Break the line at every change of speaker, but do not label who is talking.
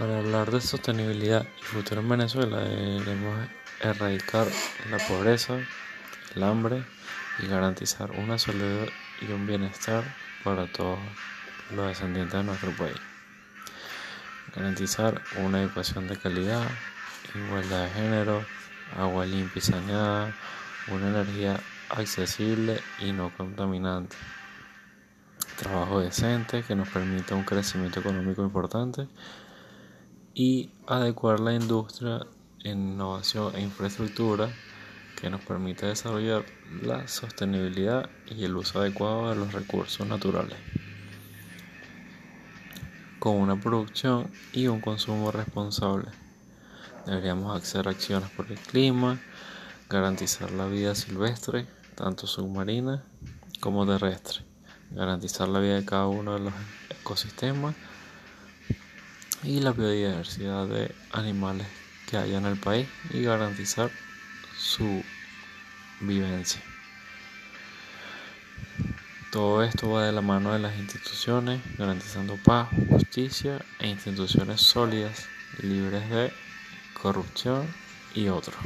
Para hablar de sostenibilidad y futuro en Venezuela debemos erradicar la pobreza, el hambre y garantizar una salud y un bienestar para todos los descendientes de nuestro país. Garantizar una educación de calidad, igualdad de género, agua limpia y saneada, una energía accesible y no contaminante, trabajo decente que nos permita un crecimiento económico importante y adecuar la industria en innovación e infraestructura que nos permite desarrollar la sostenibilidad y el uso adecuado de los recursos naturales con una producción y un consumo responsable. Deberíamos hacer acciones por el clima, garantizar la vida silvestre, tanto submarina como terrestre, garantizar la vida de cada uno de los ecosistemas y la biodiversidad de animales que haya en el país y garantizar su vivencia. Todo esto va de la mano de las instituciones, garantizando paz, justicia e instituciones sólidas, libres de corrupción y otros.